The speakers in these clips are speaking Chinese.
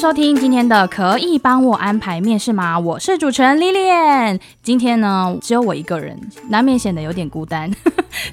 收听今天的可以帮我安排面试吗？我是主持人 Lilian。今天呢，只有我一个人，难免显得有点孤单。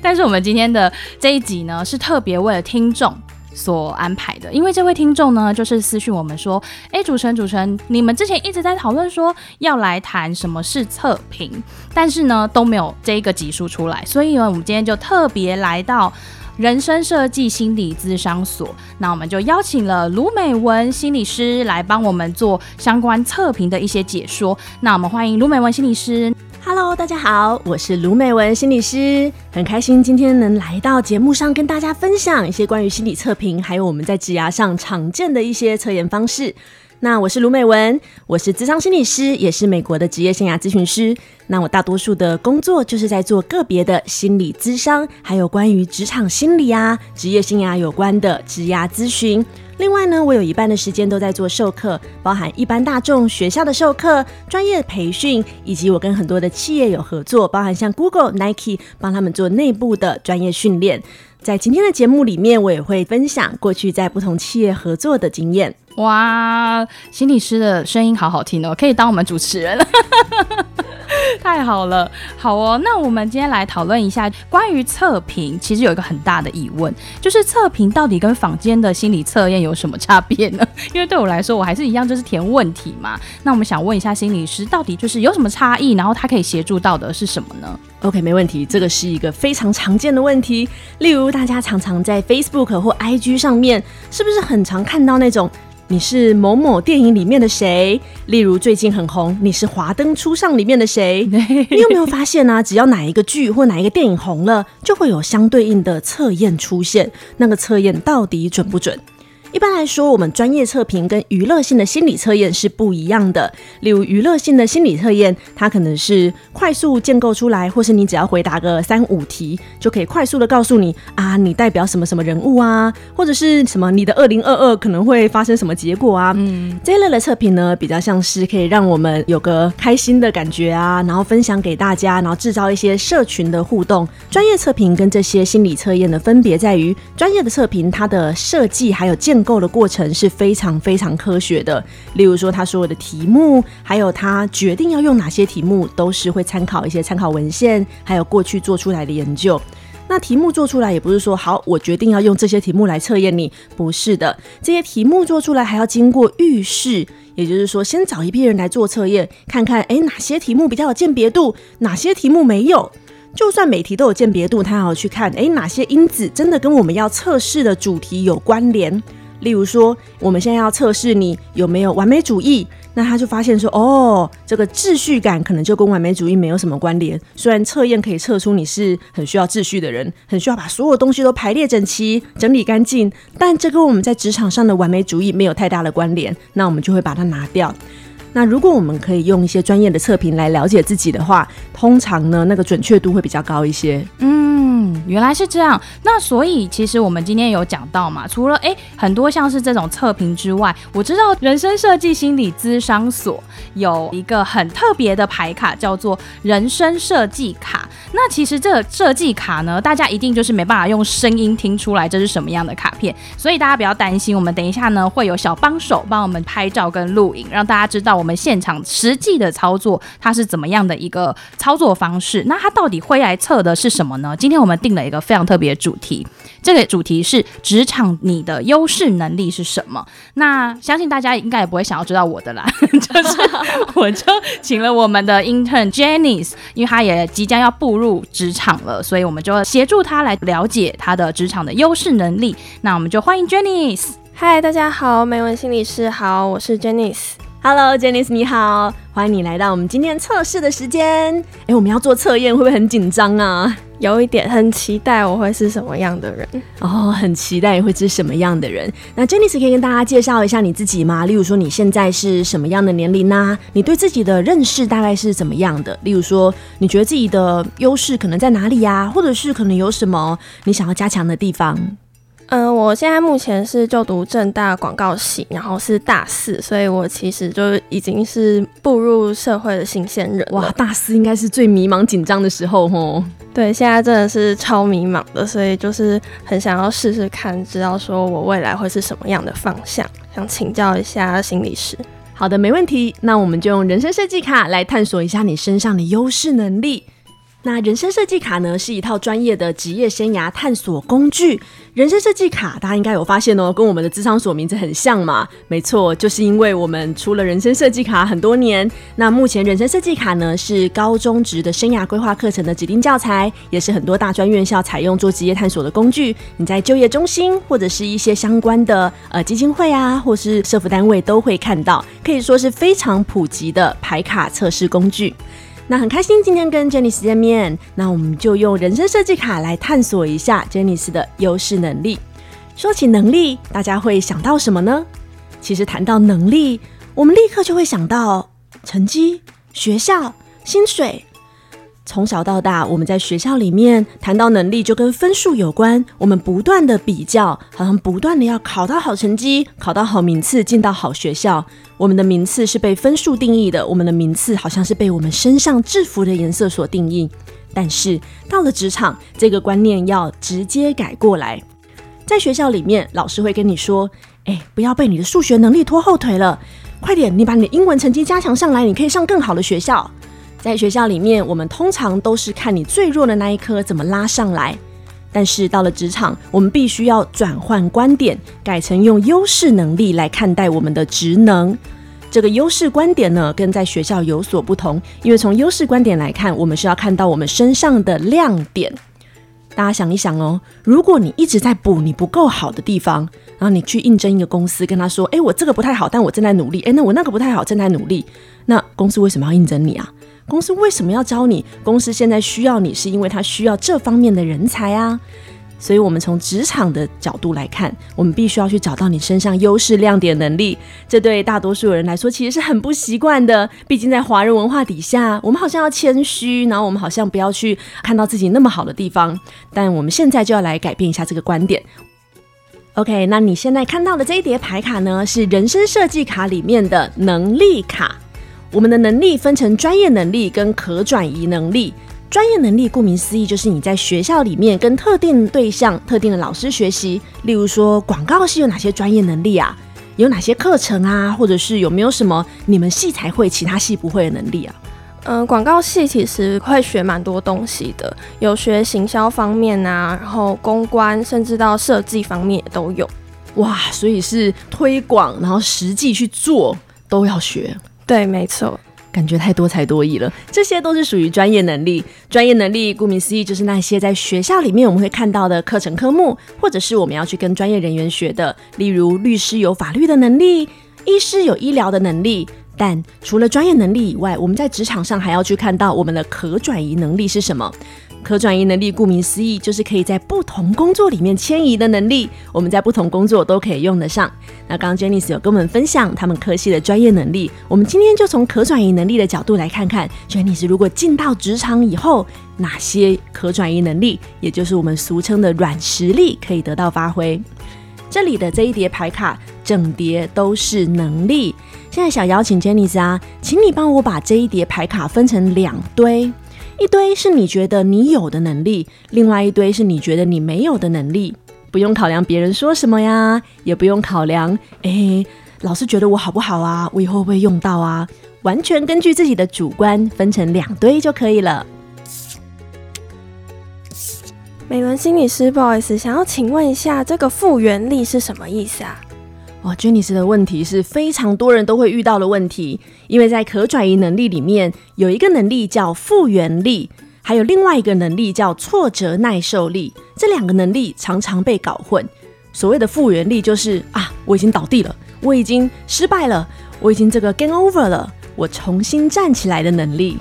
但是我们今天的这一集呢，是特别为了听众所安排的。因为这位听众呢，就是私讯我们说：“哎，主持人，主持人，你们之前一直在讨论说要来谈什么是测评，但是呢都没有这一个集数出来，所以呢，我们今天就特别来到。”人生设计心理咨商所，那我们就邀请了卢美文心理师来帮我们做相关测评的一些解说。那我们欢迎卢美文心理师。Hello，大家好，我是卢美文心理师，很开心今天能来到节目上跟大家分享一些关于心理测评，还有我们在职涯上常见的一些测验方式。那我是卢美文，我是智商心理师，也是美国的职业生涯咨询师。那我大多数的工作就是在做个别的心理咨商，还有关于职场心理啊、职业生涯有关的职涯咨询。另外呢，我有一半的时间都在做授课，包含一般大众学校的授课、专业培训，以及我跟很多的企业有合作，包含像 Google、Nike，帮他们做内部的专业训练。在今天的节目里面，我也会分享过去在不同企业合作的经验。哇，心理师的声音好好听哦，可以当我们主持人了。太好了，好哦。那我们今天来讨论一下关于测评，其实有一个很大的疑问，就是测评到底跟坊间的心理测验有什么差别呢？因为对我来说，我还是一样，就是填问题嘛。那我们想问一下心理师，到底就是有什么差异？然后他可以协助到的是什么呢？OK，没问题。这个是一个非常常见的问题。例如，大家常常在 Facebook 或 IG 上面，是不是很常看到那种？你是某某电影里面的谁？例如最近很红，你是《华灯初上》里面的谁？你有没有发现呢、啊？只要哪一个剧或哪一个电影红了，就会有相对应的测验出现。那个测验到底准不准？一般来说，我们专业测评跟娱乐性的心理测验是不一样的。例如，娱乐性的心理测验，它可能是快速建构出来，或是你只要回答个三五题，就可以快速的告诉你啊，你代表什么什么人物啊，或者是什么你的二零二二可能会发生什么结果啊。嗯，这一类的测评呢，比较像是可以让我们有个开心的感觉啊，然后分享给大家，然后制造一些社群的互动。专业测评跟这些心理测验的分别在于，专业的测评它的设计还有建建构的过程是非常非常科学的，例如说他所有的题目，还有他决定要用哪些题目，都是会参考一些参考文献，还有过去做出来的研究。那题目做出来也不是说好，我决定要用这些题目来测验你，不是的，这些题目做出来还要经过预试，也就是说先找一批人来做测验，看看诶哪些题目比较有鉴别度，哪些题目没有。就算每题都有鉴别度，他还要去看诶哪些因子真的跟我们要测试的主题有关联。例如说，我们现在要测试你有没有完美主义，那他就发现说，哦，这个秩序感可能就跟完美主义没有什么关联。虽然测验可以测出你是很需要秩序的人，很需要把所有东西都排列整齐、整理干净，但这跟我们在职场上的完美主义没有太大的关联，那我们就会把它拿掉。那如果我们可以用一些专业的测评来了解自己的话，通常呢，那个准确度会比较高一些。嗯，原来是这样。那所以其实我们今天有讲到嘛，除了诶很多像是这种测评之外，我知道人生设计心理咨商所有一个很特别的牌卡，叫做人生设计卡。那其实这个设计卡呢，大家一定就是没办法用声音听出来这是什么样的卡片，所以大家不要担心，我们等一下呢会有小帮手帮我们拍照跟录影，让大家知道我我们现场实际的操作，它是怎么样的一个操作方式？那它到底会来测的是什么呢？今天我们定了一个非常特别的主题，这个主题是职场你的优势能力是什么？那相信大家应该也不会想要知道我的啦，就是我就请了我们的 intern Janice，因为她也即将要步入职场了，所以我们就协助她来了解她的职场的优势能力。那我们就欢迎 Janice。嗨，大家好，美文心理师好，我是 Janice。Hello，Janice，你好，欢迎你来到我们今天测试的时间。哎，我们要做测验，会不会很紧张啊？有一点很期待我会是什么样的人哦，很期待会是什么样的人。那 Janice 可以跟大家介绍一下你自己吗？例如说你现在是什么样的年龄呢？你对自己的认识大概是怎么样的？例如说你觉得自己的优势可能在哪里呀？或者是可能有什么你想要加强的地方？嗯、呃，我现在目前是就读正大广告系，然后是大四，所以我其实就已经是步入社会的新鲜人。哇，大四应该是最迷茫紧张的时候吼。对，现在真的是超迷茫的，所以就是很想要试试看，知道说我未来会是什么样的方向，想请教一下心理师。好的，没问题。那我们就用人生设计卡来探索一下你身上的优势能力。那人生设计卡呢，是一套专业的职业生涯探索工具。人生设计卡，大家应该有发现哦，跟我们的智商所名字很像嘛？没错，就是因为我们出了人生设计卡很多年。那目前人生设计卡呢，是高中职的生涯规划课程的指定教材，也是很多大专院校采用做职业探索的工具。你在就业中心或者是一些相关的呃基金会啊，或是社福单位都会看到，可以说是非常普及的牌卡测试工具。那很开心今天跟 Janice 见面，那我们就用人生设计卡来探索一下 Janice 的优势能力。说起能力，大家会想到什么呢？其实谈到能力，我们立刻就会想到成绩、学校、薪水。从小到大，我们在学校里面谈到能力，就跟分数有关。我们不断的比较，好像不断的要考到好成绩，考到好名次，进到好学校。我们的名次是被分数定义的，我们的名次好像是被我们身上制服的颜色所定义。但是到了职场，这个观念要直接改过来。在学校里面，老师会跟你说：“哎，不要被你的数学能力拖后腿了，快点，你把你的英文成绩加强上来，你可以上更好的学校。”在学校里面，我们通常都是看你最弱的那一科怎么拉上来。但是到了职场，我们必须要转换观点，改成用优势能力来看待我们的职能。这个优势观点呢，跟在学校有所不同，因为从优势观点来看，我们是要看到我们身上的亮点。大家想一想哦，如果你一直在补你不够好的地方，然后你去应征一个公司，跟他说：“诶，我这个不太好，但我正在努力。诶，那我那个不太好，正在努力。”那公司为什么要应征你啊？公司为什么要招你？公司现在需要你，是因为他需要这方面的人才啊。所以，我们从职场的角度来看，我们必须要去找到你身上优势亮点能力。这对大多数人来说，其实是很不习惯的。毕竟在华人文化底下，我们好像要谦虚，然后我们好像不要去看到自己那么好的地方。但我们现在就要来改变一下这个观点。OK，那你现在看到的这一叠牌卡呢，是人生设计卡里面的能力卡。我们的能力分成专业能力跟可转移能力。专业能力顾名思义，就是你在学校里面跟特定对象、特定的老师学习。例如说，广告系有哪些专业能力啊？有哪些课程啊？或者是有没有什么你们系才会、其他系不会的能力啊？嗯、呃，广告系其实会学蛮多东西的，有学行销方面啊，然后公关，甚至到设计方面也都有。哇，所以是推广，然后实际去做都要学。对，没错，感觉太多才多艺了。这些都是属于专业能力。专业能力顾名思义，就是那些在学校里面我们会看到的课程科目，或者是我们要去跟专业人员学的。例如，律师有法律的能力，医师有医疗的能力。但除了专业能力以外，我们在职场上还要去看到我们的可转移能力是什么。可转移能力，顾名思义，就是可以在不同工作里面迁移的能力。我们在不同工作都可以用得上。那刚刚 Janice 有跟我们分享他们科系的专业能力，我们今天就从可转移能力的角度来看看，Janice 如果进到职场以后，哪些可转移能力，也就是我们俗称的软实力，可以得到发挥。这里的这一叠牌卡，整叠都是能力。现在想邀请 Janice 啊，请你帮我把这一叠牌卡分成两堆。一堆是你觉得你有的能力，另外一堆是你觉得你没有的能力。不用考量别人说什么呀，也不用考量，诶，老师觉得我好不好啊？我以后会不会用到啊？完全根据自己的主观分成两堆就可以了。美文心理师，不好意思，想要请问一下，这个复原力是什么意思啊？哇，Janice 的问题是非常多人都会遇到的问题，因为在可转移能力里面有一个能力叫复原力，还有另外一个能力叫挫折耐受力，这两个能力常常被搞混。所谓的复原力就是啊，我已经倒地了，我已经失败了，我已经这个 game over 了，我重新站起来的能力。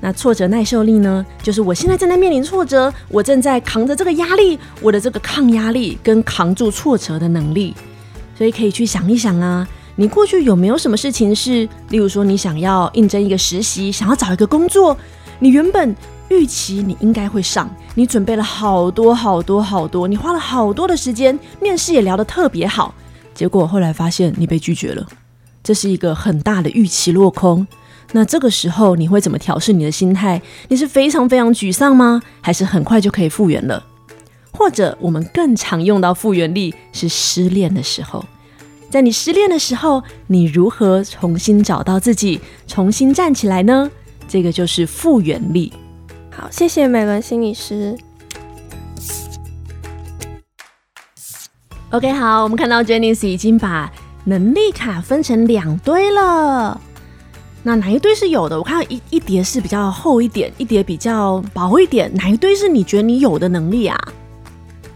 那挫折耐受力呢，就是我现在正在面临挫折，我正在扛着这个压力，我的这个抗压力跟扛住挫折的能力。所以可以去想一想啊，你过去有没有什么事情是，例如说你想要应征一个实习，想要找一个工作，你原本预期你应该会上，你准备了好多好多好多，你花了好多的时间，面试也聊得特别好，结果后来发现你被拒绝了，这是一个很大的预期落空。那这个时候你会怎么调试你的心态？你是非常非常沮丧吗？还是很快就可以复原了？或者我们更常用到复原力是失恋的时候，在你失恋的时候，你如何重新找到自己，重新站起来呢？这个就是复原力。好，谢谢美伦心理师。OK，好，我们看到 Jennings 已经把能力卡分成两堆了。那哪一堆是有的？我看到一一叠是比较厚一点，一叠比较薄一点。哪一堆是你觉得你有的能力啊？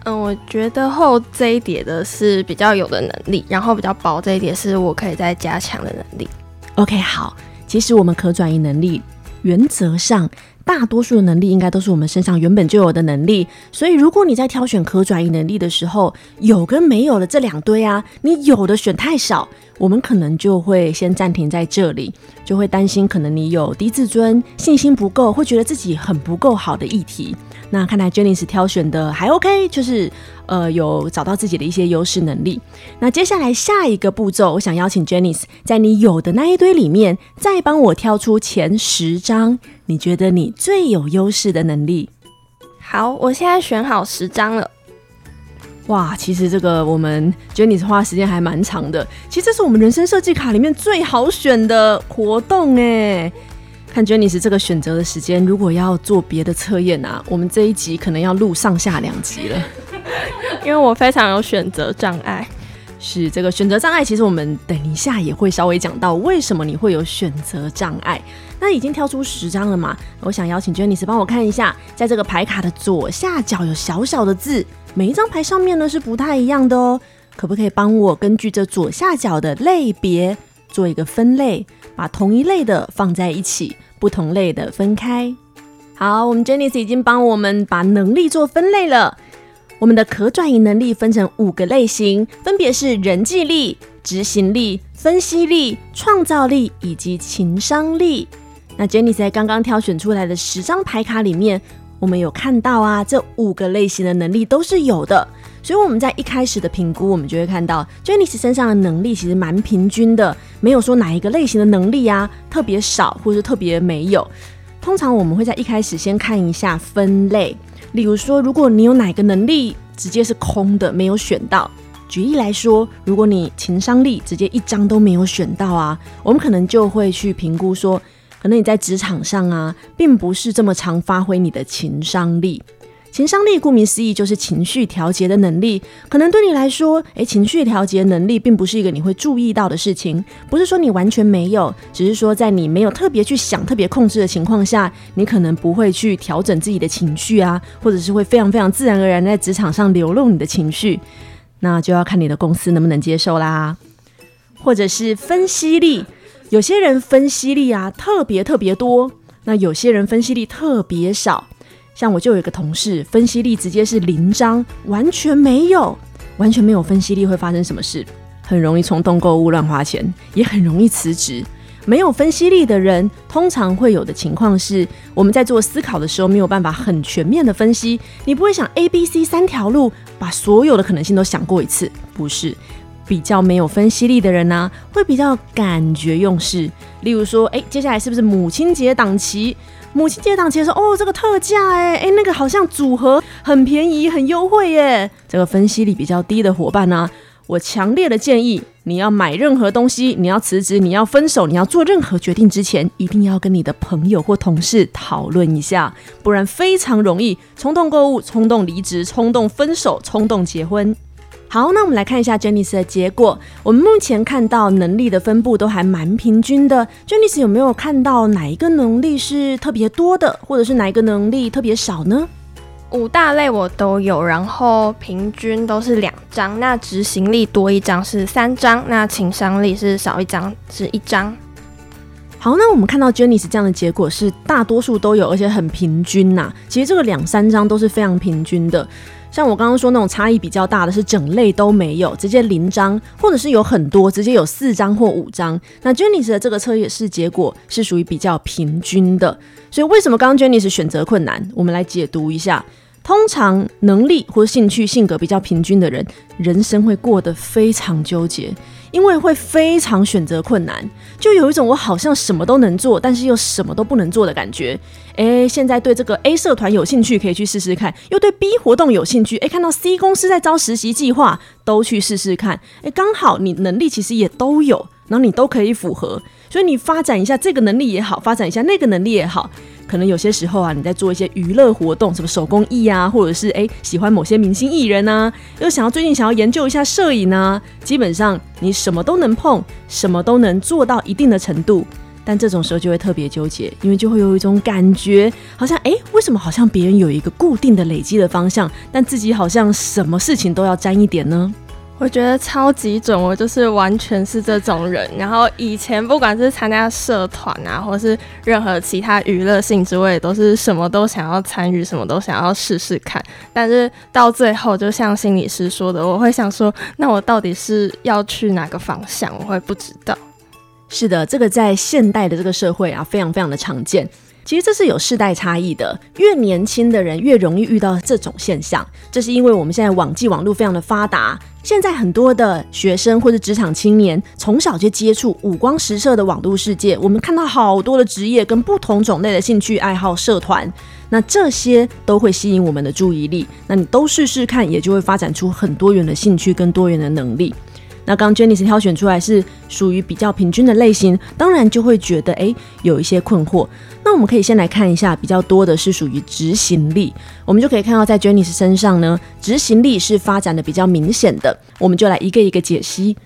嗯，我觉得厚这一叠的是比较有的能力，然后比较薄这一叠是我可以再加强的能力。OK，好，其实我们可转移能力原则上。大多数的能力应该都是我们身上原本就有的能力，所以如果你在挑选可转移能力的时候，有跟没有的这两堆啊，你有的选太少，我们可能就会先暂停在这里，就会担心可能你有低自尊、信心不够，会觉得自己很不够好的议题。那看来 Janice 挑选的还 OK，就是呃有找到自己的一些优势能力。那接下来下一个步骤，我想邀请 Janice 在你有的那一堆里面，再帮我挑出前十张你觉得你最有优势的能力。好，我现在选好十张了。哇，其实这个我们 Janice 花时间还蛮长的。其实这是我们人生设计卡里面最好选的活动哎。看 Jenny 这个选择的时间，如果要做别的测验啊，我们这一集可能要录上下两集了。因为我非常有选择障碍。是这个选择障碍，其实我们等一下也会稍微讲到为什么你会有选择障碍。那已经挑出十张了嘛？我想邀请 Janice 帮我看一下，在这个牌卡的左下角有小小的字，每一张牌上面呢是不太一样的哦。可不可以帮我根据这左下角的类别做一个分类，把同一类的放在一起？不同类的分开。好，我们 Janice 已经帮我们把能力做分类了。我们的可转移能力分成五个类型，分别是人际力、执行力、分析力、创造力以及情商力。那 Jenny 在刚刚挑选出来的十张牌卡里面，我们有看到啊，这五个类型的能力都是有的。所以我们在一开始的评估，我们就会看到 Janice 身上的能力其实蛮平均的，没有说哪一个类型的能力啊特别少，或者是特别没有。通常我们会在一开始先看一下分类，例如说，如果你有哪个能力直接是空的，没有选到。举例来说，如果你情商力直接一张都没有选到啊，我们可能就会去评估说，可能你在职场上啊，并不是这么常发挥你的情商力。情商力顾名思义就是情绪调节的能力，可能对你来说，诶，情绪调节能力并不是一个你会注意到的事情，不是说你完全没有，只是说在你没有特别去想、特别控制的情况下，你可能不会去调整自己的情绪啊，或者是会非常非常自然而然在职场上流露你的情绪，那就要看你的公司能不能接受啦。或者是分析力，有些人分析力啊特别特别多，那有些人分析力特别少。像我就有一个同事，分析力直接是零张，完全没有，完全没有分析力会发生什么事，很容易冲动购物、乱花钱，也很容易辞职。没有分析力的人，通常会有的情况是，我们在做思考的时候没有办法很全面的分析，你不会想 A、B、C 三条路，把所有的可能性都想过一次，不是。比较没有分析力的人呢、会比较感觉用事。例如说，哎，接下来是不是母亲节档期？母亲节档期的时候，哦，这个特价，哎，哎，那个好像组合很便宜、很优惠耶。这个分析力比较低的伙伴呢、我强烈的建议，你要买任何东西，你要辞职，你要分手，你要做任何决定之前，一定要跟你的朋友或同事讨论一下，不然非常容易冲动购物、冲动离职、冲动分手、冲动结婚。好，那我们来看一下 Janice 的结果。我们目前看到能力的分布都还蛮平均的。Janice 有没有看到哪一个能力是特别多的，或者是哪一个能力特别少呢？五大类我都有，然后平均都是两张。那执行力多一张是三张，那情商力是少一张是一张。好，那我们看到 Janice 这样的结果是大多数都有，而且很平均呐、啊。其实这个两三张都是非常平均的。像我刚刚说那种差异比较大的是整类都没有，直接零张，或者是有很多直接有四张或五张。那 Jenice 的这个测验是结果是属于比较平均的。所以为什么刚刚 Jenice 选择困难？我们来解读一下。通常能力或兴趣、性格比较平均的人，人生会过得非常纠结，因为会非常选择困难，就有一种我好像什么都能做，但是又什么都不能做的感觉。诶，现在对这个 A 社团有兴趣，可以去试试看；又对 B 活动有兴趣，诶，看到 C 公司在招实习计划，都去试试看。诶，刚好你能力其实也都有，然后你都可以符合，所以你发展一下这个能力也好，发展一下那个能力也好。可能有些时候啊，你在做一些娱乐活动，什么手工艺啊，或者是诶喜欢某些明星艺人啊，又想要最近想要研究一下摄影啊，基本上你什么都能碰，什么都能做到一定的程度，但这种时候就会特别纠结，因为就会有一种感觉，好像诶，为什么好像别人有一个固定的累积的方向，但自己好像什么事情都要沾一点呢？我觉得超级准，我就是完全是这种人。然后以前不管是参加社团啊，或是任何其他娱乐性质，我也都是什么都想要参与，什么都想要试试看。但是到最后，就像心理师说的，我会想说，那我到底是要去哪个方向？我会不知道。是的，这个在现代的这个社会啊，非常非常的常见。其实这是有世代差异的，越年轻的人越容易遇到这种现象。这是因为我们现在网际网络非常的发达，现在很多的学生或者职场青年从小就接触五光十色的网络世界，我们看到好多的职业跟不同种类的兴趣爱好社团，那这些都会吸引我们的注意力。那你都试试看，也就会发展出很多元的兴趣跟多元的能力。那刚 Jennice 挑选出来是属于比较平均的类型，当然就会觉得诶有一些困惑。那我们可以先来看一下，比较多的是属于执行力，我们就可以看到在 Janice 身上呢，执行力是发展的比较明显的。我们就来一个一个解析。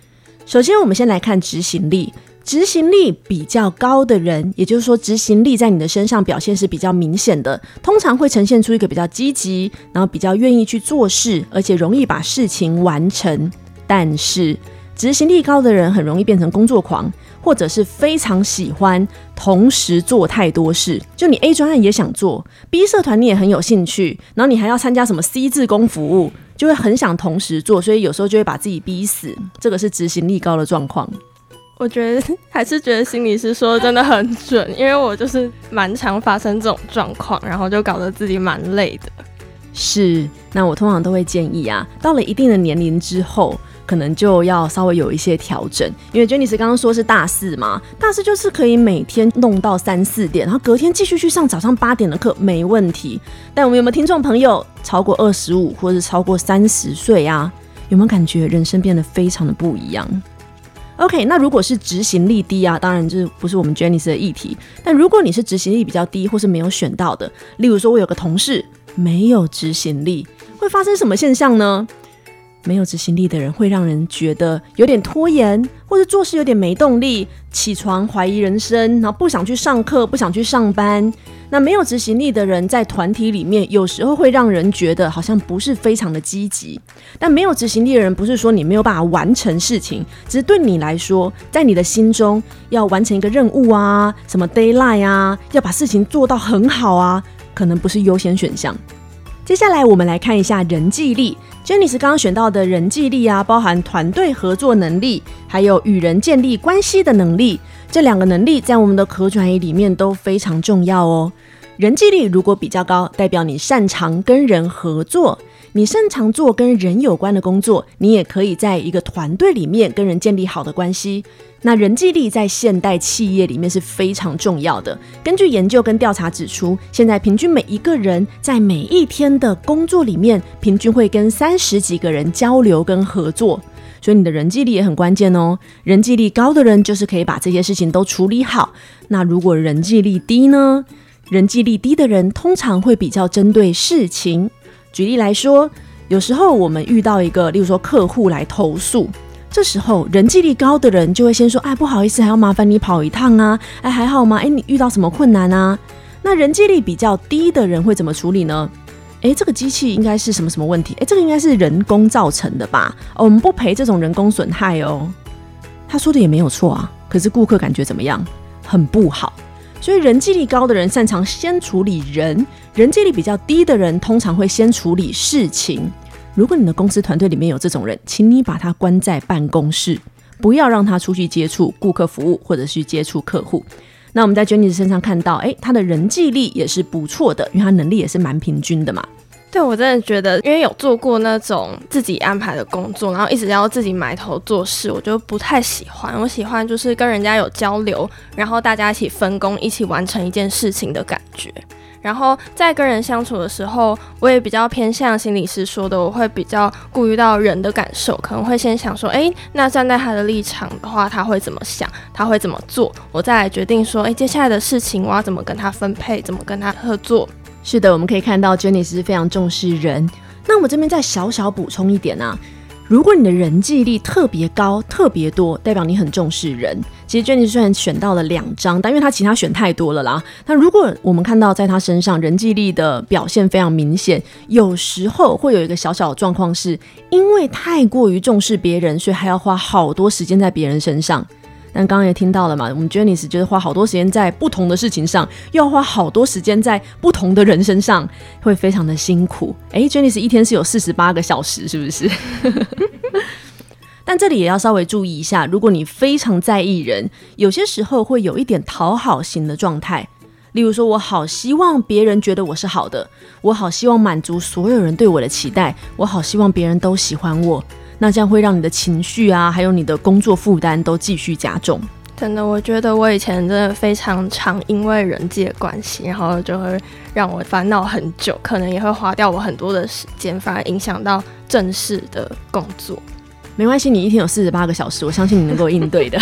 首先，我们先来看执行力，执行力比较高的人，也就是说执行力在你的身上表现是比较明显的，通常会呈现出一个比较积极，然后比较愿意去做事，而且容易把事情完成。但是执行力高的人很容易变成工作狂。或者是非常喜欢同时做太多事，就你 A 专案也想做，B 社团你也很有兴趣，然后你还要参加什么 C 志工服务，就会很想同时做，所以有时候就会把自己逼死。这个是执行力高的状况。我觉得还是觉得心理师说的真的很准，因为我就是蛮常发生这种状况，然后就搞得自己蛮累的。是，那我通常都会建议啊，到了一定的年龄之后。可能就要稍微有一些调整，因为 j e n n y 刚刚说是大四嘛，大四就是可以每天弄到三四点，然后隔天继续去上早上八点的课，没问题。但我们有没有听众朋友超过二十五或者超过三十岁啊？有没有感觉人生变得非常的不一样？OK，那如果是执行力低啊，当然这不是我们 Jenny 的议题。但如果你是执行力比较低，或是没有选到的，例如说我有个同事没有执行力，会发生什么现象呢？没有执行力的人会让人觉得有点拖延，或者做事有点没动力，起床怀疑人生，然后不想去上课，不想去上班。那没有执行力的人在团体里面，有时候会让人觉得好像不是非常的积极。但没有执行力的人，不是说你没有办法完成事情，只是对你来说，在你的心中要完成一个任务啊，什么 deadline 啊，要把事情做到很好啊，可能不是优先选项。接下来我们来看一下人际力。Jenny 刚刚选到的人际力啊，包含团队合作能力，还有与人建立关系的能力。这两个能力在我们的可转移里面都非常重要哦。人际力如果比较高，代表你擅长跟人合作，你擅长做跟人有关的工作，你也可以在一个团队里面跟人建立好的关系。那人际力在现代企业里面是非常重要的。根据研究跟调查指出，现在平均每一个人在每一天的工作里面，平均会跟三十几个人交流跟合作，所以你的人际力也很关键哦。人际力高的人就是可以把这些事情都处理好。那如果人际力低呢？人际力低的人通常会比较针对事情。举例来说，有时候我们遇到一个，例如说客户来投诉。这时候人际力高的人就会先说：“哎，不好意思，还要麻烦你跑一趟啊！哎，还好吗？哎，你遇到什么困难啊？”那人际力比较低的人会怎么处理呢？哎，这个机器应该是什么什么问题？哎，这个应该是人工造成的吧？哦，我们不赔这种人工损害哦。他说的也没有错啊，可是顾客感觉怎么样？很不好。所以人际力高的人擅长先处理人，人际力比较低的人通常会先处理事情。如果你的公司团队里面有这种人，请你把他关在办公室，不要让他出去接触顾客服务或者去接触客户。那我们在 Jenny 身上看到，哎，他的人际力也是不错的，因为他能力也是蛮平均的嘛。对，我真的觉得，因为有做过那种自己安排的工作，然后一直要自己埋头做事，我就不太喜欢。我喜欢就是跟人家有交流，然后大家一起分工，一起完成一件事情的感觉。然后在跟人相处的时候，我也比较偏向心理师说的，我会比较顾虑到人的感受，可能会先想说，诶，那站在他的立场的话，他会怎么想，他会怎么做，我再来决定说，诶，接下来的事情我要怎么跟他分配，怎么跟他合作。是的，我们可以看到 Jenny 是非常重视人。那我这边再小小补充一点啊，如果你的人际力特别高、特别多，代表你很重视人。其实 Jenny 虽然选到了两张，但因为他其他选太多了啦。那如果我们看到在他身上人际力的表现非常明显，有时候会有一个小小的状况，是因为太过于重视别人，所以还要花好多时间在别人身上。但刚刚也听到了嘛，我们 Janice 就是花好多时间在不同的事情上，又要花好多时间在不同的人身上，会非常的辛苦。哎，Jenice 一天是有四十八个小时，是不是？但这里也要稍微注意一下，如果你非常在意人，有些时候会有一点讨好型的状态。例如说，我好希望别人觉得我是好的，我好希望满足所有人对我的期待，我好希望别人都喜欢我。那这样会让你的情绪啊，还有你的工作负担都继续加重。真的，我觉得我以前真的非常常因为人际的关系，然后就会让我烦恼很久，可能也会花掉我很多的时间，反而影响到正式的工作。没关系，你一天有四十八个小时，我相信你能够应对的。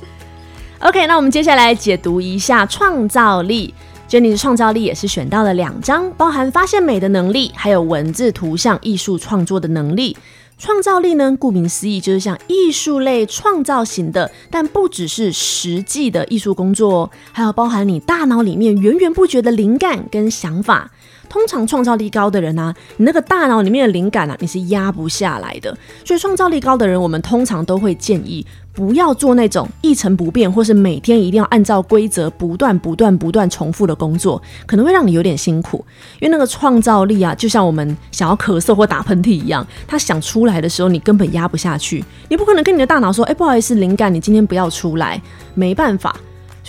OK，那我们接下来解读一下创造力。Jenny 的创造力也是选到了两张，包含发现美的能力，还有文字、图像、艺术创作的能力。创造力呢，顾名思义就是像艺术类创造型的，但不只是实际的艺术工作，还有包含你大脑里面源源不绝的灵感跟想法。通常创造力高的人呢，你那个大脑里面的灵感啊，你是压不下来的。所以创造力高的人，我们通常都会建议不要做那种一成不变，或是每天一定要按照规则不断、不断、不断重复的工作，可能会让你有点辛苦。因为那个创造力啊，就像我们想要咳嗽或打喷嚏一样，它想出来的时候，你根本压不下去。你不可能跟你的大脑说：“哎，不好意思，灵感，你今天不要出来。”没办法。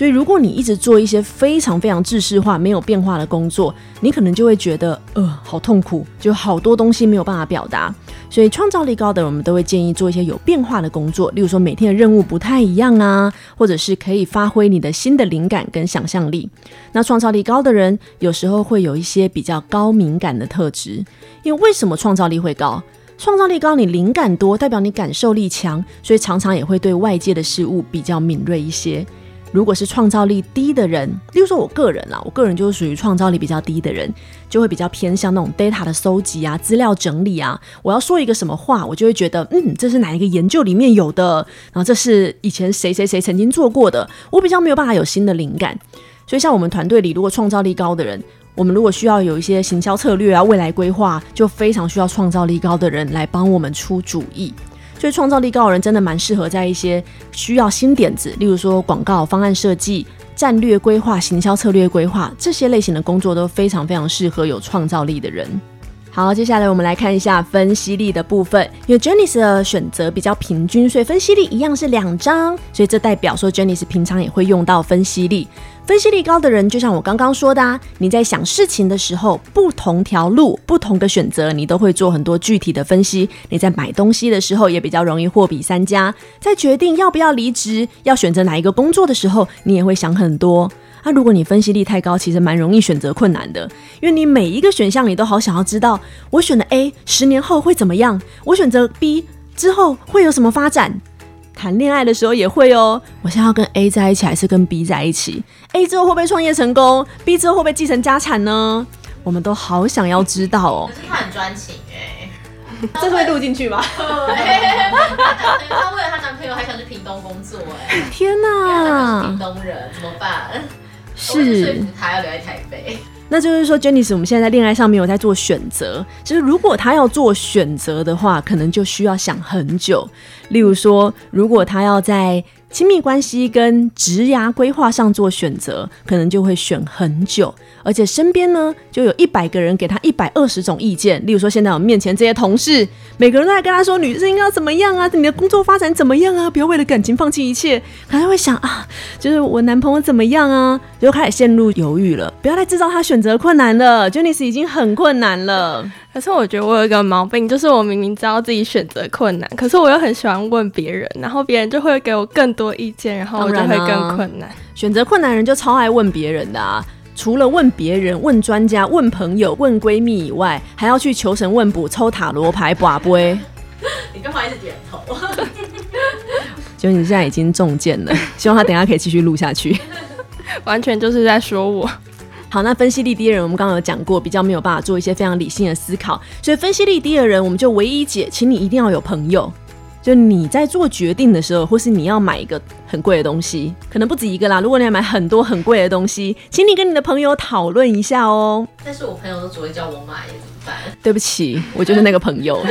所以，如果你一直做一些非常非常制式化、没有变化的工作，你可能就会觉得，呃，好痛苦，就好多东西没有办法表达。所以，创造力高的人，我们都会建议做一些有变化的工作，例如说每天的任务不太一样啊，或者是可以发挥你的新的灵感跟想象力。那创造力高的人，有时候会有一些比较高敏感的特质，因为为什么创造力会高？创造力高，你灵感多，代表你感受力强，所以常常也会对外界的事物比较敏锐一些。如果是创造力低的人，例如说我个人啦，我个人就是属于创造力比较低的人，就会比较偏向那种 data 的搜集啊、资料整理啊。我要说一个什么话，我就会觉得，嗯，这是哪一个研究里面有的，然后这是以前谁谁谁曾经做过的，我比较没有办法有新的灵感。所以像我们团队里，如果创造力高的人，我们如果需要有一些行销策略啊、未来规划，就非常需要创造力高的人来帮我们出主意。所以创造力高的人真的蛮适合在一些需要新点子，例如说广告方案设计、战略规划、行销策略规划这些类型的工作都非常非常适合有创造力的人。好，接下来我们来看一下分析力的部分。因为 Janice 的选择比较平均，所以分析力一样是两张。所以这代表说 Janice 平常也会用到分析力。分析力高的人，就像我刚刚说的啊，你在想事情的时候，不同条路、不同的选择，你都会做很多具体的分析。你在买东西的时候，也比较容易货比三家。在决定要不要离职、要选择哪一个工作的时候，你也会想很多。那、啊、如果你分析力太高，其实蛮容易选择困难的，因为你每一个选项你都好想要知道，我选的 A 十年后会怎么样？我选择 B 之后会有什么发展？谈恋爱的时候也会哦，我现在要跟 A 在一起还是跟 B 在一起？A 之后会不会创业成功？B 之后会不会继承家产呢？我们都好想要知道哦。可是他很专情哎，这会录进去吗？对，他为了她男朋友还想去屏东工作哎，天哪！屏东人怎么办？是，他要留在台北。那就是说，Jenny，我们现在在恋爱上面有在做选择。就是如果他要做选择的话，可能就需要想很久。例如说，如果他要在亲密关系跟职涯规划上做选择，可能就会选很久，而且身边呢就有一百个人给他一百二十种意见。例如说，现在我面前这些同事，每个人都在跟他说女生应该要怎么样啊，你的工作发展怎么样啊，不要为了感情放弃一切。可能会想啊，就是我男朋友怎么样啊，就开始陷入犹豫了。不要再制造他选择困难了，Janice 已经很困难了。可是我觉得我有一个毛病，就是我明明知道自己选择困难，可是我又很喜欢问别人，然后别人就会给我更多意见，然后我就会更困难。选择困难人就超爱问别人的啊，除了问别人、问专家、问朋友、问闺蜜以外，还要去求神问卜、抽塔罗牌、卜杯。你干嘛一直点头？就你现在已经中箭了，希望他等下可以继续录下去。完全就是在说我。好，那分析力低的人，我们刚刚有讲过，比较没有办法做一些非常理性的思考，所以分析力低的人，我们就唯一解，请你一定要有朋友。就你在做决定的时候，或是你要买一个很贵的东西，可能不止一个啦。如果你要买很多很贵的东西，请你跟你的朋友讨论一下哦。但是我朋友都只会叫我买，怎么办？对不起，我就是那个朋友。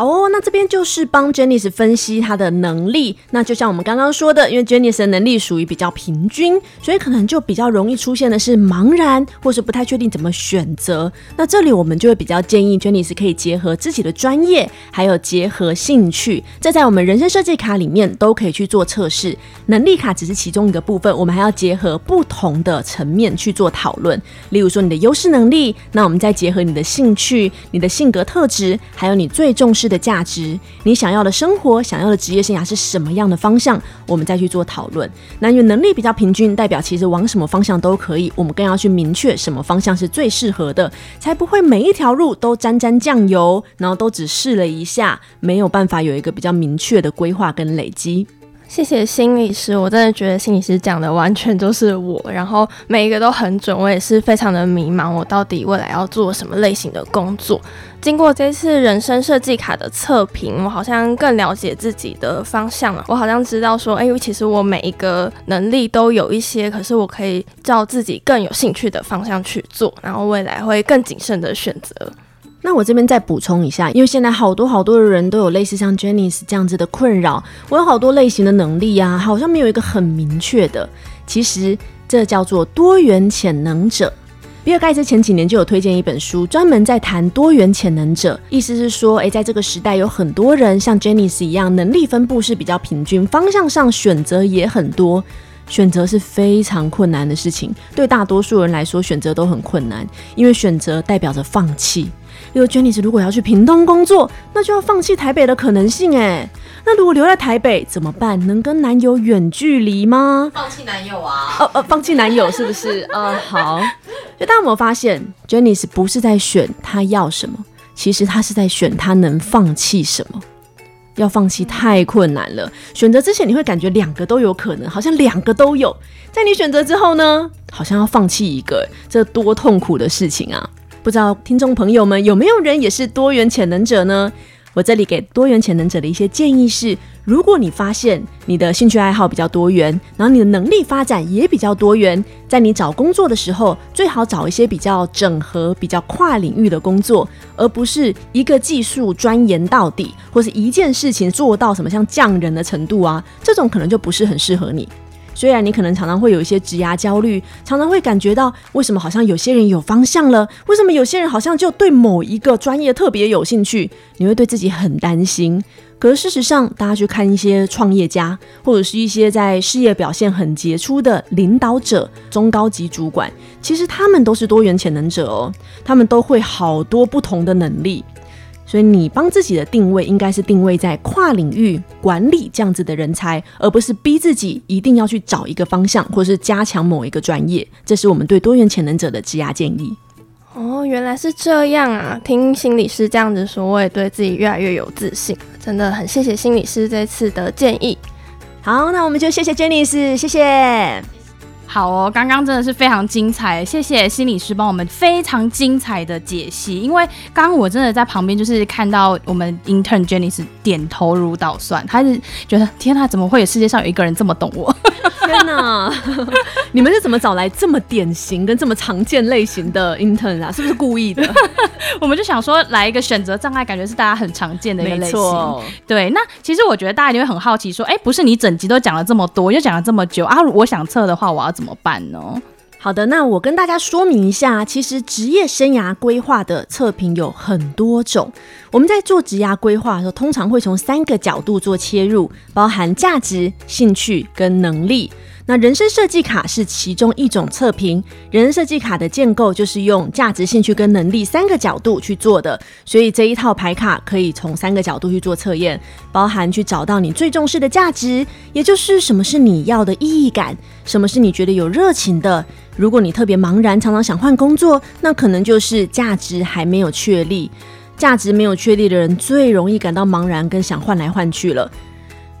好哦，那这边就是帮 Janice 分析她的能力。那就像我们刚刚说的，因为 Janice 的能力属于比较平均，所以可能就比较容易出现的是茫然，或是不太确定怎么选择。那这里我们就会比较建议 Janice 可以结合自己的专业，还有结合兴趣，这在我们人生设计卡里面都可以去做测试。能力卡只是其中一个部分，我们还要结合不同的层面去做讨论。例如说你的优势能力，那我们再结合你的兴趣、你的性格特质，还有你最重视的价值，你想要的生活、想要的职业生涯是什么样的方向？我们再去做讨论。那因为能力比较平均，代表其实往什么方向都可以。我们更要去明确什么方向是最适合的，才不会每一条路都沾沾酱油，然后都只试了一下，没有办法有一个比较明确的规划跟累积。谢谢心理师，我真的觉得心理师讲的完全就是我，然后每一个都很准，我也是非常的迷茫，我到底未来要做什么类型的工作？经过这次人生设计卡的测评，我好像更了解自己的方向了。我好像知道说，哎，其实我每一个能力都有一些，可是我可以照自己更有兴趣的方向去做，然后未来会更谨慎的选择。那我这边再补充一下，因为现在好多好多的人都有类似像 Jenny 这样子的困扰。我有好多类型的能力啊，好像没有一个很明确的。其实这叫做多元潜能者。比尔盖茨前几年就有推荐一本书，专门在谈多元潜能者。意思是说，诶，在这个时代有很多人像 Jenny 一样，能力分布是比较平均，方向上选择也很多。选择是非常困难的事情，对大多数人来说，选择都很困难，因为选择代表着放弃。例如 Janice 如果要去屏东工作，那就要放弃台北的可能性诶。那如果留在台北怎么办？能跟男友远距离吗？放弃男友啊？哦哦，放弃男友是不是？呃，好。就大家有没有发现，Janice 不是在选他要什么，其实他是在选他能放弃什么。要放弃太困难了，选择之前你会感觉两个都有可能，好像两个都有。在你选择之后呢，好像要放弃一个，这多痛苦的事情啊！不知道听众朋友们有没有人也是多元潜能者呢？我这里给多元潜能者的一些建议是：如果你发现你的兴趣爱好比较多元，然后你的能力发展也比较多元，在你找工作的时候，最好找一些比较整合、比较跨领域的工作，而不是一个技术钻研到底，或是一件事情做到什么像匠人的程度啊，这种可能就不是很适合你。虽然你可能常常会有一些职涯焦虑，常常会感觉到为什么好像有些人有方向了，为什么有些人好像就对某一个专业特别有兴趣，你会对自己很担心。可是事实上，大家去看一些创业家，或者是一些在事业表现很杰出的领导者、中高级主管，其实他们都是多元潜能者哦，他们都会好多不同的能力。所以你帮自己的定位应该是定位在跨领域管理这样子的人才，而不是逼自己一定要去找一个方向，或是加强某一个专业。这是我们对多元潜能者的职涯建议。哦，原来是这样啊！听心理师这样子说，我也对自己越来越有自信。真的很谢谢心理师这次的建议。好，那我们就谢谢 Janice，谢谢。好哦，刚刚真的是非常精彩，谢谢心理师帮我们非常精彩的解析。因为刚刚我真的在旁边就是看到我们 intern Jenny 是点头如捣蒜，他是觉得天哪，怎么会有世界上有一个人这么懂我？天哪，你们是怎么找来这么典型跟这么常见类型的 intern 啊？是不是故意的？我们就想说来一个选择障碍，感觉是大家很常见的一个类型。错对，那其实我觉得大家一定会很好奇，说，哎，不是你整集都讲了这么多，又讲了这么久啊？我想测的话，我要。怎么办呢？好的，那我跟大家说明一下，其实职业生涯规划的测评有很多种。我们在做职涯规划的时候，通常会从三个角度做切入，包含价值、兴趣跟能力。那人生设计卡是其中一种测评，人生设计卡的建构就是用价值、兴趣跟能力三个角度去做的，所以这一套牌卡可以从三个角度去做测验，包含去找到你最重视的价值，也就是什么是你要的意义感，什么是你觉得有热情的。如果你特别茫然，常常想换工作，那可能就是价值还没有确立。价值没有确立的人最容易感到茫然，跟想换来换去了。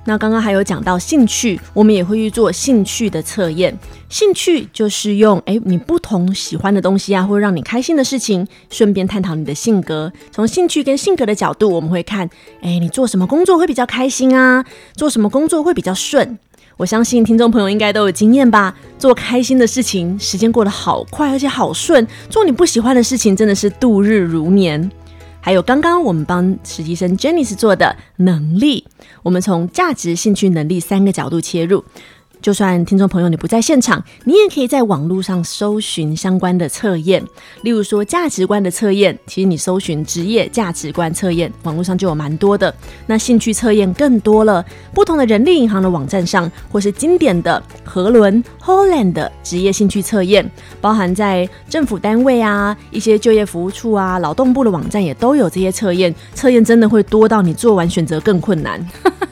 那刚刚还有讲到兴趣，我们也会去做兴趣的测验。兴趣就是用诶你不同喜欢的东西啊，或者让你开心的事情，顺便探讨你的性格。从兴趣跟性格的角度，我们会看，诶你做什么工作会比较开心啊？做什么工作会比较顺？我相信听众朋友应该都有经验吧？做开心的事情，时间过得好快，而且好顺；做你不喜欢的事情，真的是度日如年。还有刚刚我们帮实习生 Janice 做的能力，我们从价值、兴趣、能力三个角度切入。就算听众朋友你不在现场，你也可以在网络上搜寻相关的测验，例如说价值观的测验，其实你搜寻职业价值观测验，网络上就有蛮多的。那兴趣测验更多了，不同的人力银行的网站上，或是经典的和伦 Holland 的职业兴趣测验，包含在政府单位啊、一些就业服务处啊、劳动部的网站也都有这些测验。测验真的会多到你做完选择更困难。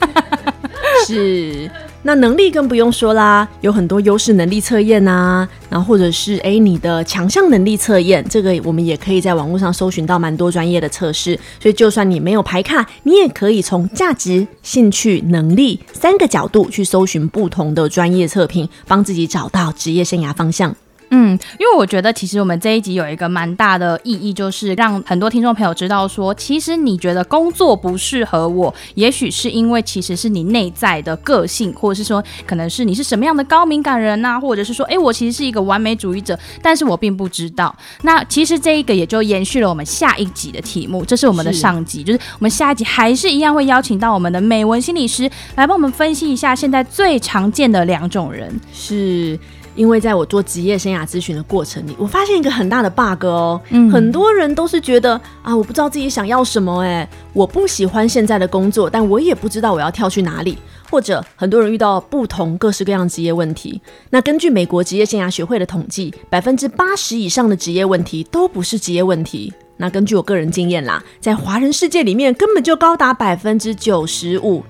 是。那能力更不用说啦，有很多优势能力测验啊，然后或者是诶你的强项能力测验，这个我们也可以在网络上搜寻到蛮多专业的测试。所以就算你没有排卡，你也可以从价值、兴趣、能力三个角度去搜寻不同的专业测评，帮自己找到职业生涯方向。嗯，因为我觉得其实我们这一集有一个蛮大的意义，就是让很多听众朋友知道说，其实你觉得工作不适合我，也许是因为其实是你内在的个性，或者是说可能是你是什么样的高敏感人呐、啊，或者是说，哎，我其实是一个完美主义者，但是我并不知道。那其实这一个也就延续了我们下一集的题目，这是我们的上集，是就是我们下一集还是一样会邀请到我们的美文心理师来帮我们分析一下现在最常见的两种人是。因为在我做职业生涯咨询的过程里，我发现一个很大的 bug 哦，嗯、很多人都是觉得啊，我不知道自己想要什么，哎，我不喜欢现在的工作，但我也不知道我要跳去哪里，或者很多人遇到不同各式各样职业问题。那根据美国职业生涯学会的统计，百分之八十以上的职业问题都不是职业问题。那根据我个人经验啦，在华人世界里面，根本就高达百分之九十五。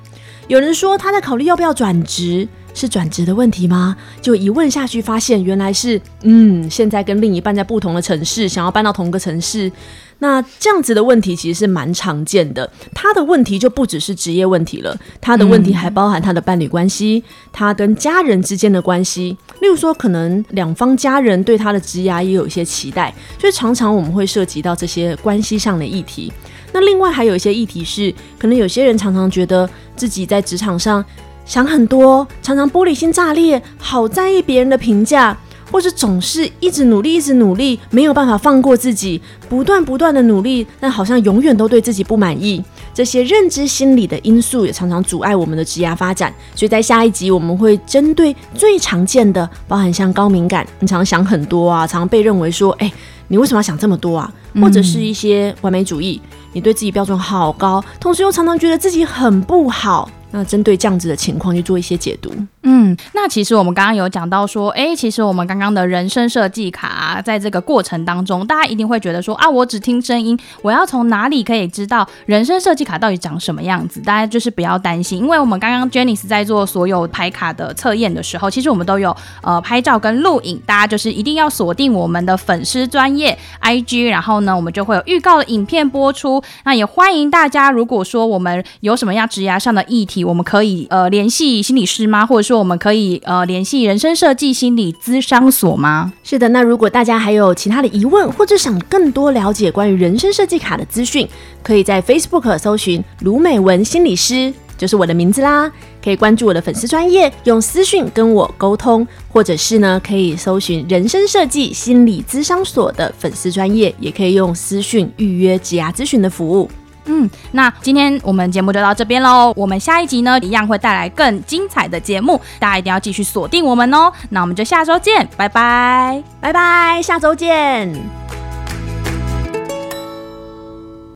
有人说他在考虑要不要转职。是转职的问题吗？就一问下去，发现原来是，嗯，现在跟另一半在不同的城市，想要搬到同个城市。那这样子的问题其实是蛮常见的。他的问题就不只是职业问题了，他的问题还包含他的伴侣关系，他跟家人之间的关系。例如说，可能两方家人对他的职涯也有一些期待，所以常常我们会涉及到这些关系上的议题。那另外还有一些议题是，可能有些人常常觉得自己在职场上。想很多，常常玻璃心炸裂，好在意别人的评价，或者总是一直努力，一直努力，没有办法放过自己，不断不断的努力，但好像永远都对自己不满意。这些认知心理的因素也常常阻碍我们的职业发展。所以在下一集我们会针对最常见的，包含像高敏感，你常常想很多啊，常常被认为说，哎，你为什么要想这么多啊？或者是一些完美主义，你对自己标准好高，同时又常常觉得自己很不好。那针对这样子的情况去做一些解读。嗯，那其实我们刚刚有讲到说，哎，其实我们刚刚的人生设计卡，在这个过程当中，大家一定会觉得说啊，我只听声音，我要从哪里可以知道人生设计卡到底长什么样子？大家就是不要担心，因为我们刚刚 Janice 在做所有牌卡的测验的时候，其实我们都有呃拍照跟录影，大家就是一定要锁定我们的粉丝专业 IG，然后呢，我们就会有预告的影片播出。那也欢迎大家，如果说我们有什么样职涯上的议题。我们可以呃联系心理师吗？或者说我们可以呃联系人生设计心理咨商所吗？是的，那如果大家还有其他的疑问，或者想更多了解关于人生设计卡的资讯，可以在 Facebook 搜寻卢美文心理师。就是我的名字啦，可以关注我的粉丝专业，用私讯跟我沟通，或者是呢，可以搜寻人生设计心理咨商所的粉丝专业，也可以用私讯预约职涯咨询的服务。嗯，那今天我们节目就到这边喽，我们下一集呢，一样会带来更精彩的节目，大家一定要继续锁定我们哦。那我们就下周见，拜拜，拜拜，下周见。